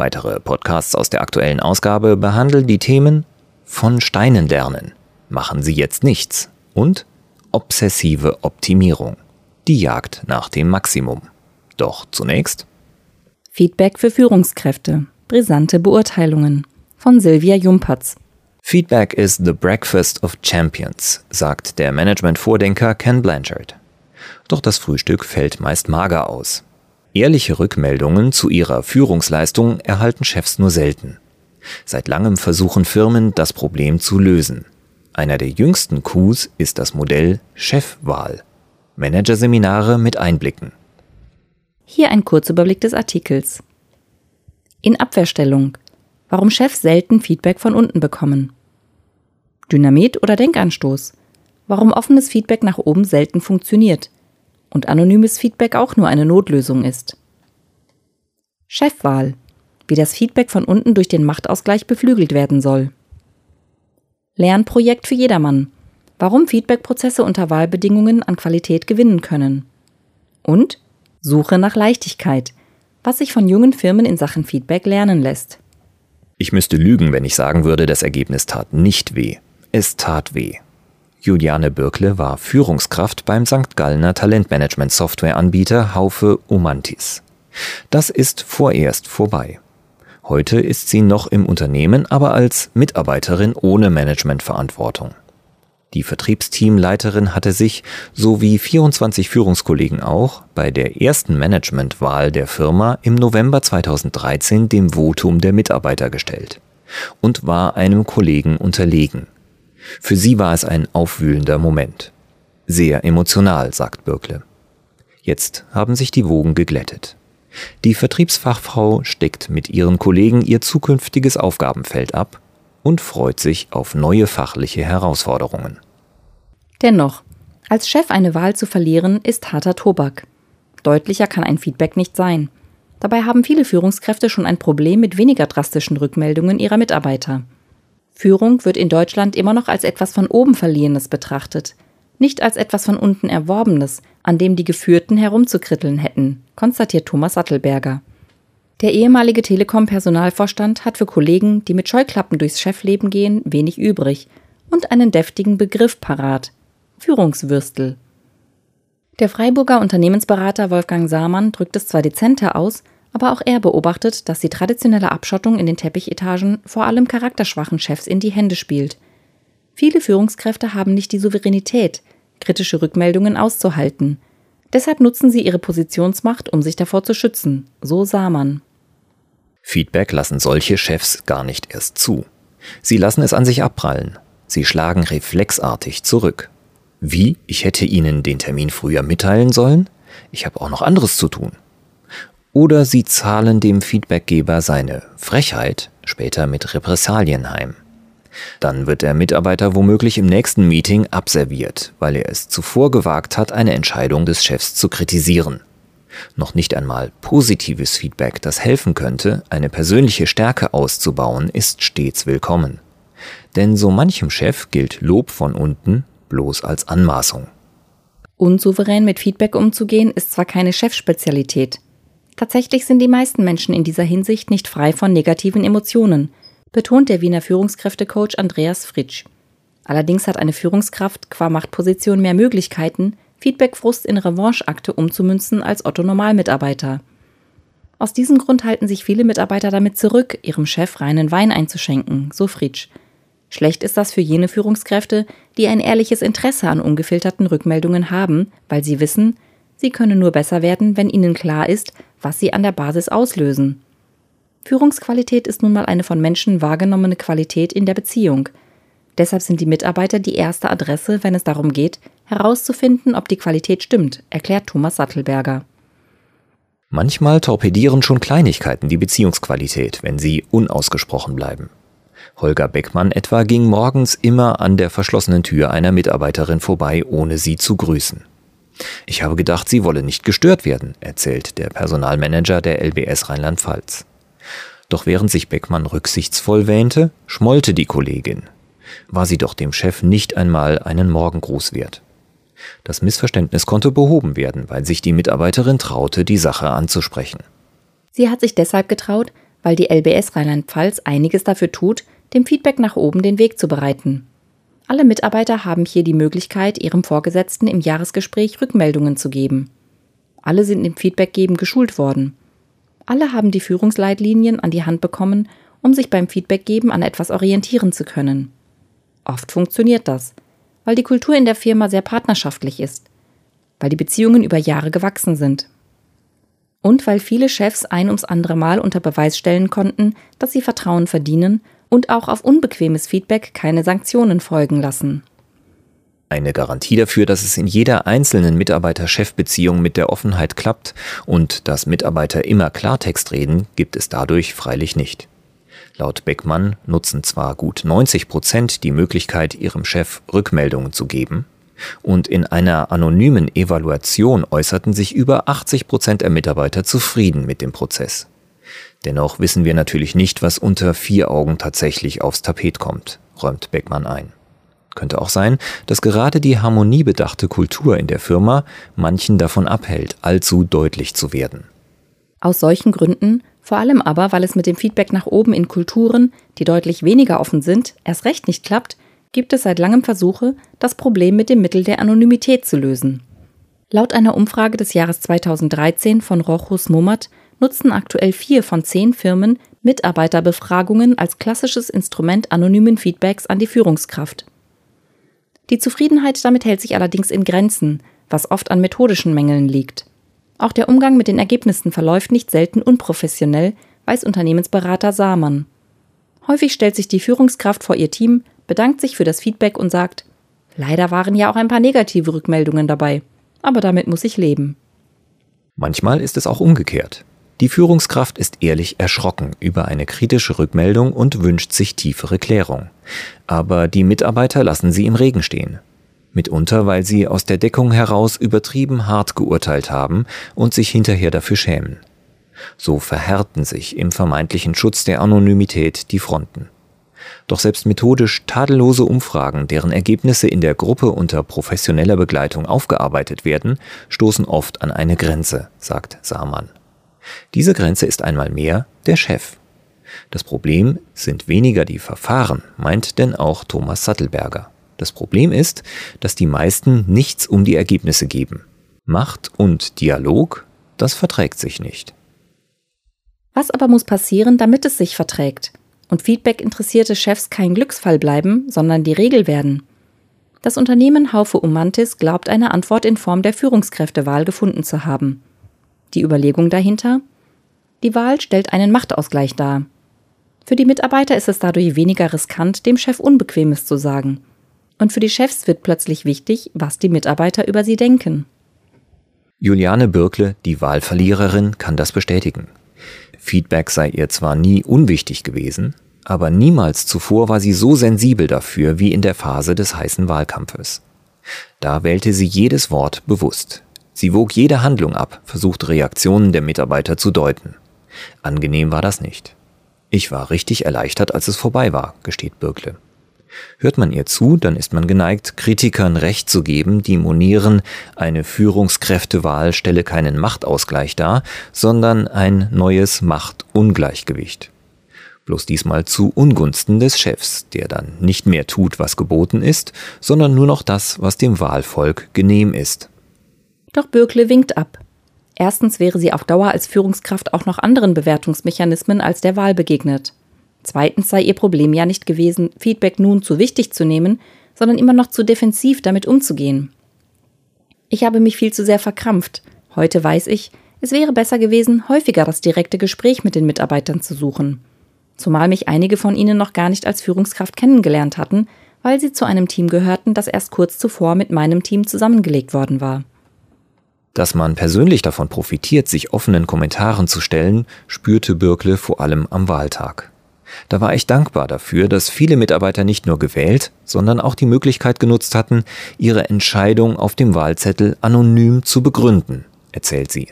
Weitere Podcasts aus der aktuellen Ausgabe behandeln die Themen von Steinen lernen, machen Sie jetzt nichts und obsessive Optimierung, die Jagd nach dem Maximum. Doch zunächst Feedback für Führungskräfte, brisante Beurteilungen von Silvia Jumpertz. Feedback is the breakfast of champions, sagt der Management-Vordenker Ken Blanchard. Doch das Frühstück fällt meist mager aus. Ehrliche Rückmeldungen zu ihrer Führungsleistung erhalten Chefs nur selten. Seit langem versuchen Firmen, das Problem zu lösen. Einer der jüngsten Coups ist das Modell Chefwahl. Managerseminare mit Einblicken. Hier ein Kurzüberblick des Artikels. In Abwehrstellung. Warum Chefs selten Feedback von unten bekommen. Dynamit oder Denkanstoß. Warum offenes Feedback nach oben selten funktioniert und anonymes Feedback auch nur eine Notlösung ist. Chefwahl. Wie das Feedback von unten durch den Machtausgleich beflügelt werden soll. Lernprojekt für jedermann. Warum Feedbackprozesse unter Wahlbedingungen an Qualität gewinnen können. Und Suche nach Leichtigkeit. Was sich von jungen Firmen in Sachen Feedback lernen lässt. Ich müsste lügen, wenn ich sagen würde, das Ergebnis tat nicht weh. Es tat weh. Juliane Birkle war Führungskraft beim St. Gallner Talentmanagement-Software-Anbieter Haufe Umantis. Das ist vorerst vorbei. Heute ist sie noch im Unternehmen, aber als Mitarbeiterin ohne Managementverantwortung. Die Vertriebsteamleiterin hatte sich, so wie 24 Führungskollegen auch, bei der ersten Managementwahl der Firma im November 2013 dem Votum der Mitarbeiter gestellt und war einem Kollegen unterlegen. Für sie war es ein aufwühlender Moment. Sehr emotional, sagt Birkle. Jetzt haben sich die Wogen geglättet. Die Vertriebsfachfrau steckt mit ihren Kollegen ihr zukünftiges Aufgabenfeld ab und freut sich auf neue fachliche Herausforderungen. Dennoch, als Chef eine Wahl zu verlieren, ist harter Tobak. Deutlicher kann ein Feedback nicht sein. Dabei haben viele Führungskräfte schon ein Problem mit weniger drastischen Rückmeldungen ihrer Mitarbeiter. Führung wird in Deutschland immer noch als etwas von oben Verliehenes betrachtet, nicht als etwas von unten Erworbenes, an dem die Geführten herumzukritteln hätten, konstatiert Thomas Sattelberger. Der ehemalige Telekom-Personalvorstand hat für Kollegen, die mit Scheuklappen durchs Chefleben gehen, wenig übrig und einen deftigen Begriff parat: Führungswürstel. Der Freiburger Unternehmensberater Wolfgang Samann drückt es zwar dezenter aus, aber auch er beobachtet, dass die traditionelle Abschottung in den Teppichetagen vor allem charakterschwachen Chefs in die Hände spielt. Viele Führungskräfte haben nicht die Souveränität, kritische Rückmeldungen auszuhalten. Deshalb nutzen sie ihre Positionsmacht, um sich davor zu schützen, so sah man. Feedback lassen solche Chefs gar nicht erst zu. Sie lassen es an sich abprallen. Sie schlagen reflexartig zurück. Wie? Ich hätte Ihnen den Termin früher mitteilen sollen? Ich habe auch noch anderes zu tun oder sie zahlen dem Feedbackgeber seine Frechheit später mit Repressalien heim. Dann wird der Mitarbeiter womöglich im nächsten Meeting abserviert, weil er es zuvor gewagt hat, eine Entscheidung des Chefs zu kritisieren. Noch nicht einmal positives Feedback, das helfen könnte, eine persönliche Stärke auszubauen, ist stets willkommen. Denn so manchem Chef gilt Lob von unten bloß als Anmaßung. Unsouverän mit Feedback umzugehen ist zwar keine Chefspezialität, Tatsächlich sind die meisten Menschen in dieser Hinsicht nicht frei von negativen Emotionen, betont der Wiener Führungskräftecoach Andreas Fritsch. Allerdings hat eine Führungskraft qua Machtposition mehr Möglichkeiten, Feedbackfrust in Revancheakte umzumünzen als Otto Normalmitarbeiter. Aus diesem Grund halten sich viele Mitarbeiter damit zurück, ihrem Chef reinen Wein einzuschenken, so Fritsch. Schlecht ist das für jene Führungskräfte, die ein ehrliches Interesse an ungefilterten Rückmeldungen haben, weil sie wissen, sie können nur besser werden, wenn ihnen klar ist, was sie an der Basis auslösen. Führungsqualität ist nun mal eine von Menschen wahrgenommene Qualität in der Beziehung. Deshalb sind die Mitarbeiter die erste Adresse, wenn es darum geht, herauszufinden, ob die Qualität stimmt, erklärt Thomas Sattelberger. Manchmal torpedieren schon Kleinigkeiten die Beziehungsqualität, wenn sie unausgesprochen bleiben. Holger Beckmann etwa ging morgens immer an der verschlossenen Tür einer Mitarbeiterin vorbei, ohne sie zu grüßen. Ich habe gedacht, sie wolle nicht gestört werden, erzählt der Personalmanager der LBS Rheinland-Pfalz. Doch während sich Beckmann rücksichtsvoll wähnte, schmollte die Kollegin. War sie doch dem Chef nicht einmal einen Morgengruß wert. Das Missverständnis konnte behoben werden, weil sich die Mitarbeiterin traute, die Sache anzusprechen. Sie hat sich deshalb getraut, weil die LBS Rheinland-Pfalz einiges dafür tut, dem Feedback nach oben den Weg zu bereiten. Alle Mitarbeiter haben hier die Möglichkeit, ihrem Vorgesetzten im Jahresgespräch Rückmeldungen zu geben. Alle sind im Feedbackgeben geschult worden. Alle haben die Führungsleitlinien an die Hand bekommen, um sich beim Feedbackgeben an etwas orientieren zu können. Oft funktioniert das, weil die Kultur in der Firma sehr partnerschaftlich ist, weil die Beziehungen über Jahre gewachsen sind. Und weil viele Chefs ein ums andere Mal unter Beweis stellen konnten, dass sie Vertrauen verdienen und auch auf unbequemes Feedback keine Sanktionen folgen lassen. Eine Garantie dafür, dass es in jeder einzelnen Mitarbeiter-Chef-Beziehung mit der Offenheit klappt und dass Mitarbeiter immer Klartext reden, gibt es dadurch freilich nicht. Laut Beckmann nutzen zwar gut 90 Prozent die Möglichkeit, ihrem Chef Rückmeldungen zu geben, und in einer anonymen Evaluation äußerten sich über 80 Prozent der Mitarbeiter zufrieden mit dem Prozess. Dennoch wissen wir natürlich nicht, was unter vier Augen tatsächlich aufs Tapet kommt, räumt Beckmann ein. Könnte auch sein, dass gerade die harmoniebedachte Kultur in der Firma manchen davon abhält, allzu deutlich zu werden. Aus solchen Gründen, vor allem aber, weil es mit dem Feedback nach oben in Kulturen, die deutlich weniger offen sind, erst recht nicht klappt, gibt es seit langem Versuche, das Problem mit dem Mittel der Anonymität zu lösen. Laut einer Umfrage des Jahres 2013 von Rochus Momat nutzen aktuell vier von zehn Firmen Mitarbeiterbefragungen als klassisches Instrument anonymen Feedbacks an die Führungskraft. Die Zufriedenheit damit hält sich allerdings in Grenzen, was oft an methodischen Mängeln liegt. Auch der Umgang mit den Ergebnissen verläuft nicht selten unprofessionell, weiß Unternehmensberater Samann. Häufig stellt sich die Führungskraft vor ihr Team, bedankt sich für das Feedback und sagt, leider waren ja auch ein paar negative Rückmeldungen dabei, aber damit muss ich leben. Manchmal ist es auch umgekehrt. Die Führungskraft ist ehrlich erschrocken über eine kritische Rückmeldung und wünscht sich tiefere Klärung. Aber die Mitarbeiter lassen sie im Regen stehen. Mitunter, weil sie aus der Deckung heraus übertrieben hart geurteilt haben und sich hinterher dafür schämen. So verhärten sich im vermeintlichen Schutz der Anonymität die Fronten. Doch selbst methodisch tadellose Umfragen, deren Ergebnisse in der Gruppe unter professioneller Begleitung aufgearbeitet werden, stoßen oft an eine Grenze, sagt Samann. Diese Grenze ist einmal mehr der Chef. Das Problem sind weniger die Verfahren, meint denn auch Thomas Sattelberger. Das Problem ist, dass die meisten nichts um die Ergebnisse geben. Macht und Dialog, das verträgt sich nicht. Was aber muss passieren, damit es sich verträgt? Und Feedback interessierte Chefs kein Glücksfall bleiben, sondern die Regel werden. Das Unternehmen Haufe Umantis glaubt eine Antwort in Form der Führungskräftewahl gefunden zu haben. Die Überlegung dahinter? Die Wahl stellt einen Machtausgleich dar. Für die Mitarbeiter ist es dadurch weniger riskant, dem Chef Unbequemes zu sagen. Und für die Chefs wird plötzlich wichtig, was die Mitarbeiter über sie denken. Juliane Birkle, die Wahlverliererin, kann das bestätigen. Feedback sei ihr zwar nie unwichtig gewesen, aber niemals zuvor war sie so sensibel dafür wie in der Phase des heißen Wahlkampfes. Da wählte sie jedes Wort bewusst. Sie wog jede Handlung ab, versuchte Reaktionen der Mitarbeiter zu deuten. Angenehm war das nicht. Ich war richtig erleichtert, als es vorbei war, gesteht Birkle. Hört man ihr zu, dann ist man geneigt, Kritikern Recht zu geben, die monieren, eine Führungskräftewahl stelle keinen Machtausgleich dar, sondern ein neues Machtungleichgewicht. Bloß diesmal zu Ungunsten des Chefs, der dann nicht mehr tut, was geboten ist, sondern nur noch das, was dem Wahlvolk genehm ist. Doch Bürkle winkt ab. Erstens wäre sie auf Dauer als Führungskraft auch noch anderen Bewertungsmechanismen als der Wahl begegnet. Zweitens sei ihr Problem ja nicht gewesen, Feedback nun zu wichtig zu nehmen, sondern immer noch zu defensiv damit umzugehen. Ich habe mich viel zu sehr verkrampft. Heute weiß ich, es wäre besser gewesen, häufiger das direkte Gespräch mit den Mitarbeitern zu suchen. Zumal mich einige von ihnen noch gar nicht als Führungskraft kennengelernt hatten, weil sie zu einem Team gehörten, das erst kurz zuvor mit meinem Team zusammengelegt worden war. Dass man persönlich davon profitiert, sich offenen Kommentaren zu stellen, spürte Birkle vor allem am Wahltag. Da war ich dankbar dafür, dass viele Mitarbeiter nicht nur gewählt, sondern auch die Möglichkeit genutzt hatten, ihre Entscheidung auf dem Wahlzettel anonym zu begründen, erzählt sie.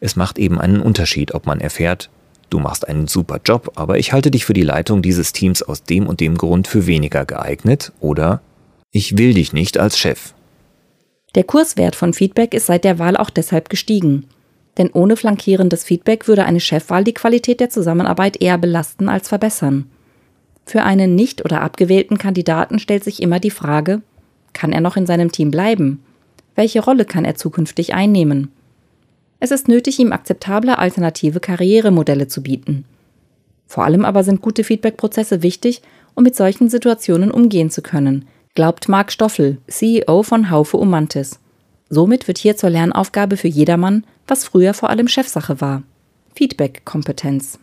Es macht eben einen Unterschied, ob man erfährt, du machst einen super Job, aber ich halte dich für die Leitung dieses Teams aus dem und dem Grund für weniger geeignet oder ich will dich nicht als Chef. Der Kurswert von Feedback ist seit der Wahl auch deshalb gestiegen. Denn ohne flankierendes Feedback würde eine Chefwahl die Qualität der Zusammenarbeit eher belasten als verbessern. Für einen nicht oder abgewählten Kandidaten stellt sich immer die Frage, kann er noch in seinem Team bleiben? Welche Rolle kann er zukünftig einnehmen? Es ist nötig, ihm akzeptable alternative Karrieremodelle zu bieten. Vor allem aber sind gute Feedback-Prozesse wichtig, um mit solchen Situationen umgehen zu können, glaubt Marc Stoffel, CEO von Haufe Umantis. Somit wird hier zur Lernaufgabe für jedermann, was früher vor allem Chefsache war. Feedback-Kompetenz.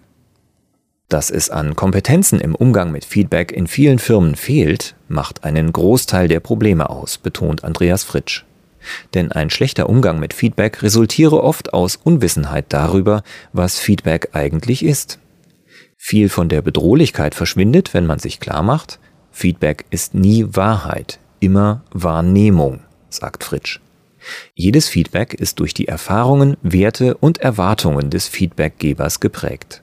Dass es an Kompetenzen im Umgang mit Feedback in vielen Firmen fehlt, macht einen Großteil der Probleme aus, betont Andreas Fritsch. Denn ein schlechter Umgang mit Feedback resultiere oft aus Unwissenheit darüber, was Feedback eigentlich ist. Viel von der Bedrohlichkeit verschwindet, wenn man sich klar macht, Feedback ist nie Wahrheit, immer Wahrnehmung, sagt Fritsch. Jedes Feedback ist durch die Erfahrungen, Werte und Erwartungen des Feedbackgebers geprägt.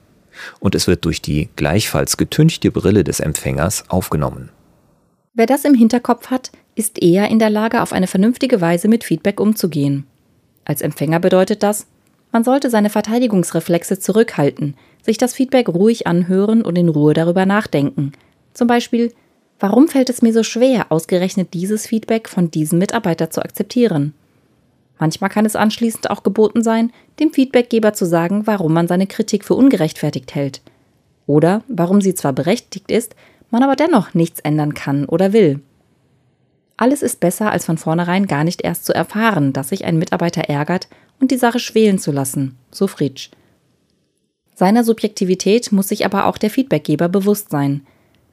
Und es wird durch die gleichfalls getünchte Brille des Empfängers aufgenommen. Wer das im Hinterkopf hat, ist eher in der Lage, auf eine vernünftige Weise mit Feedback umzugehen. Als Empfänger bedeutet das, man sollte seine Verteidigungsreflexe zurückhalten, sich das Feedback ruhig anhören und in Ruhe darüber nachdenken. Zum Beispiel, warum fällt es mir so schwer, ausgerechnet dieses Feedback von diesem Mitarbeiter zu akzeptieren? Manchmal kann es anschließend auch geboten sein, dem Feedbackgeber zu sagen, warum man seine Kritik für ungerechtfertigt hält. Oder warum sie zwar berechtigt ist, man aber dennoch nichts ändern kann oder will. Alles ist besser, als von vornherein gar nicht erst zu erfahren, dass sich ein Mitarbeiter ärgert und die Sache schwelen zu lassen, so Fritsch. Seiner Subjektivität muss sich aber auch der Feedbackgeber bewusst sein.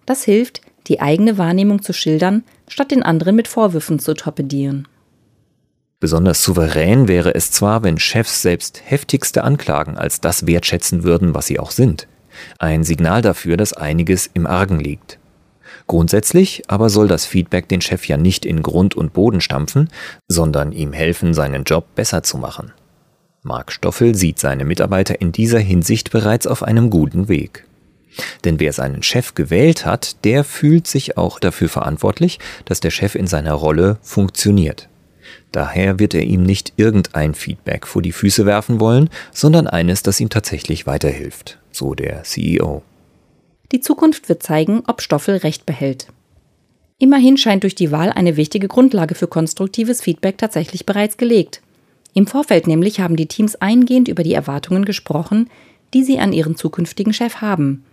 Das hilft, die eigene Wahrnehmung zu schildern, statt den anderen mit Vorwürfen zu torpedieren. Besonders souverän wäre es zwar, wenn Chefs selbst heftigste Anklagen als das wertschätzen würden, was sie auch sind. Ein Signal dafür, dass einiges im Argen liegt. Grundsätzlich aber soll das Feedback den Chef ja nicht in Grund und Boden stampfen, sondern ihm helfen, seinen Job besser zu machen. Marc Stoffel sieht seine Mitarbeiter in dieser Hinsicht bereits auf einem guten Weg. Denn wer seinen Chef gewählt hat, der fühlt sich auch dafür verantwortlich, dass der Chef in seiner Rolle funktioniert. Daher wird er ihm nicht irgendein Feedback vor die Füße werfen wollen, sondern eines, das ihm tatsächlich weiterhilft, so der CEO. Die Zukunft wird zeigen, ob Stoffel recht behält. Immerhin scheint durch die Wahl eine wichtige Grundlage für konstruktives Feedback tatsächlich bereits gelegt. Im Vorfeld nämlich haben die Teams eingehend über die Erwartungen gesprochen, die sie an ihren zukünftigen Chef haben.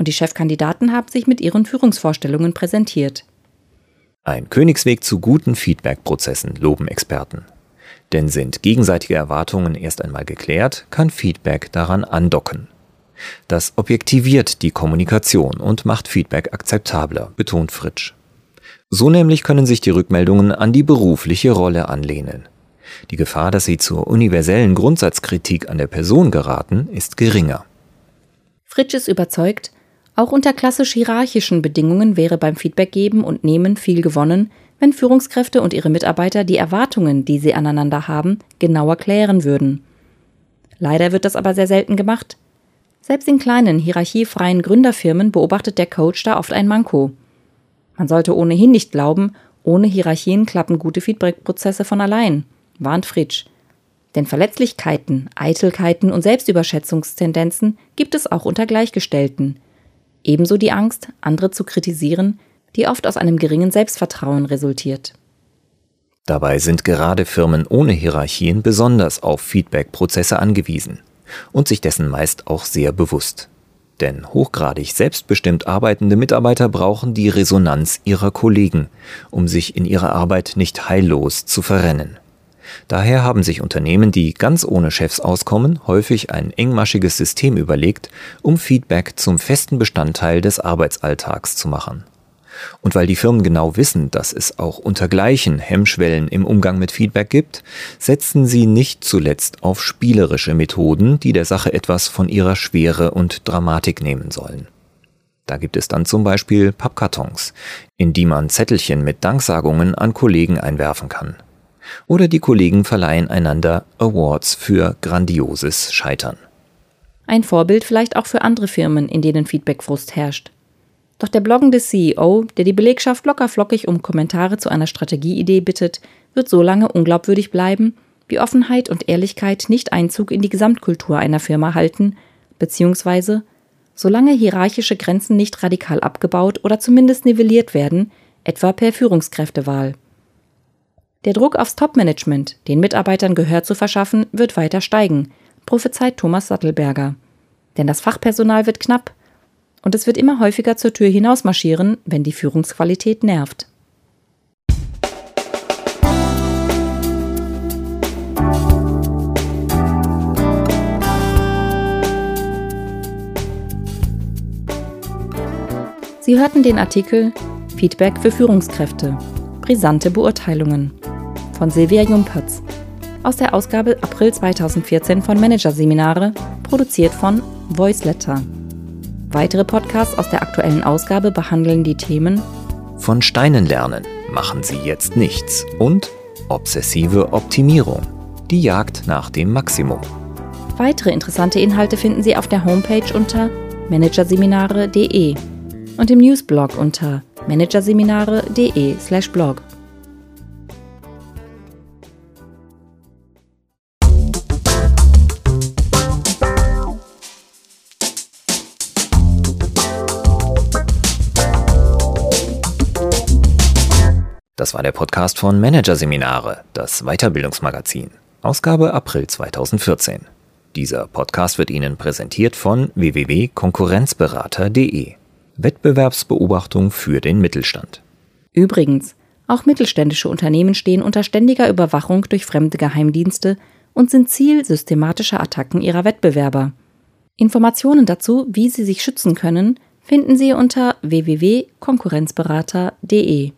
Und die Chefkandidaten haben sich mit ihren Führungsvorstellungen präsentiert. Ein Königsweg zu guten Feedback-Prozessen, loben Experten. Denn sind gegenseitige Erwartungen erst einmal geklärt, kann Feedback daran andocken. Das objektiviert die Kommunikation und macht Feedback akzeptabler, betont Fritsch. So nämlich können sich die Rückmeldungen an die berufliche Rolle anlehnen. Die Gefahr, dass sie zur universellen Grundsatzkritik an der Person geraten, ist geringer. Fritsch ist überzeugt, auch unter klassisch hierarchischen Bedingungen wäre beim Feedback geben und nehmen viel gewonnen, wenn Führungskräfte und ihre Mitarbeiter die Erwartungen, die sie aneinander haben, genauer klären würden. Leider wird das aber sehr selten gemacht. Selbst in kleinen, hierarchiefreien Gründerfirmen beobachtet der Coach da oft ein Manko. Man sollte ohnehin nicht glauben, ohne Hierarchien klappen gute Feedback-Prozesse von allein, warnt Fritsch. Denn Verletzlichkeiten, Eitelkeiten und Selbstüberschätzungstendenzen gibt es auch unter Gleichgestellten – Ebenso die Angst, andere zu kritisieren, die oft aus einem geringen Selbstvertrauen resultiert. Dabei sind gerade Firmen ohne Hierarchien besonders auf Feedback-Prozesse angewiesen und sich dessen meist auch sehr bewusst. Denn hochgradig selbstbestimmt arbeitende Mitarbeiter brauchen die Resonanz ihrer Kollegen, um sich in ihrer Arbeit nicht heillos zu verrennen. Daher haben sich Unternehmen, die ganz ohne Chefs auskommen, häufig ein engmaschiges System überlegt, um Feedback zum festen Bestandteil des Arbeitsalltags zu machen. Und weil die Firmen genau wissen, dass es auch untergleichen Hemmschwellen im Umgang mit Feedback gibt, setzen sie nicht zuletzt auf spielerische Methoden, die der Sache etwas von ihrer Schwere und Dramatik nehmen sollen. Da gibt es dann zum Beispiel Pappkartons, in die man Zettelchen mit Danksagungen an Kollegen einwerfen kann. Oder die Kollegen verleihen einander Awards für grandioses Scheitern. Ein Vorbild vielleicht auch für andere Firmen, in denen Feedbackfrust herrscht. Doch der bloggende CEO, der die Belegschaft lockerflockig um Kommentare zu einer Strategieidee bittet, wird so lange unglaubwürdig bleiben, wie Offenheit und Ehrlichkeit nicht Einzug in die Gesamtkultur einer Firma halten, beziehungsweise solange hierarchische Grenzen nicht radikal abgebaut oder zumindest nivelliert werden, etwa per Führungskräftewahl. Der Druck aufs Topmanagement, den Mitarbeitern Gehör zu verschaffen, wird weiter steigen, prophezeit Thomas Sattelberger. Denn das Fachpersonal wird knapp und es wird immer häufiger zur Tür hinaus marschieren, wenn die Führungsqualität nervt. Sie hörten den Artikel Feedback für Führungskräfte. Brisante Beurteilungen von Silvia Jumpertz aus der Ausgabe April 2014 von Managerseminare, produziert von Voiceletter. Weitere Podcasts aus der aktuellen Ausgabe behandeln die Themen Von Steinen lernen, machen Sie jetzt nichts und obsessive Optimierung, die Jagd nach dem Maximum. Weitere interessante Inhalte finden Sie auf der Homepage unter managerseminare.de und im Newsblog unter managerseminare.de/blog. Das war der Podcast von Managerseminare, das Weiterbildungsmagazin, Ausgabe April 2014. Dieser Podcast wird Ihnen präsentiert von www.konkurrenzberater.de. Wettbewerbsbeobachtung für den Mittelstand. Übrigens, auch mittelständische Unternehmen stehen unter ständiger Überwachung durch fremde Geheimdienste und sind Ziel systematischer Attacken ihrer Wettbewerber. Informationen dazu, wie Sie sich schützen können, finden Sie unter www.konkurrenzberater.de.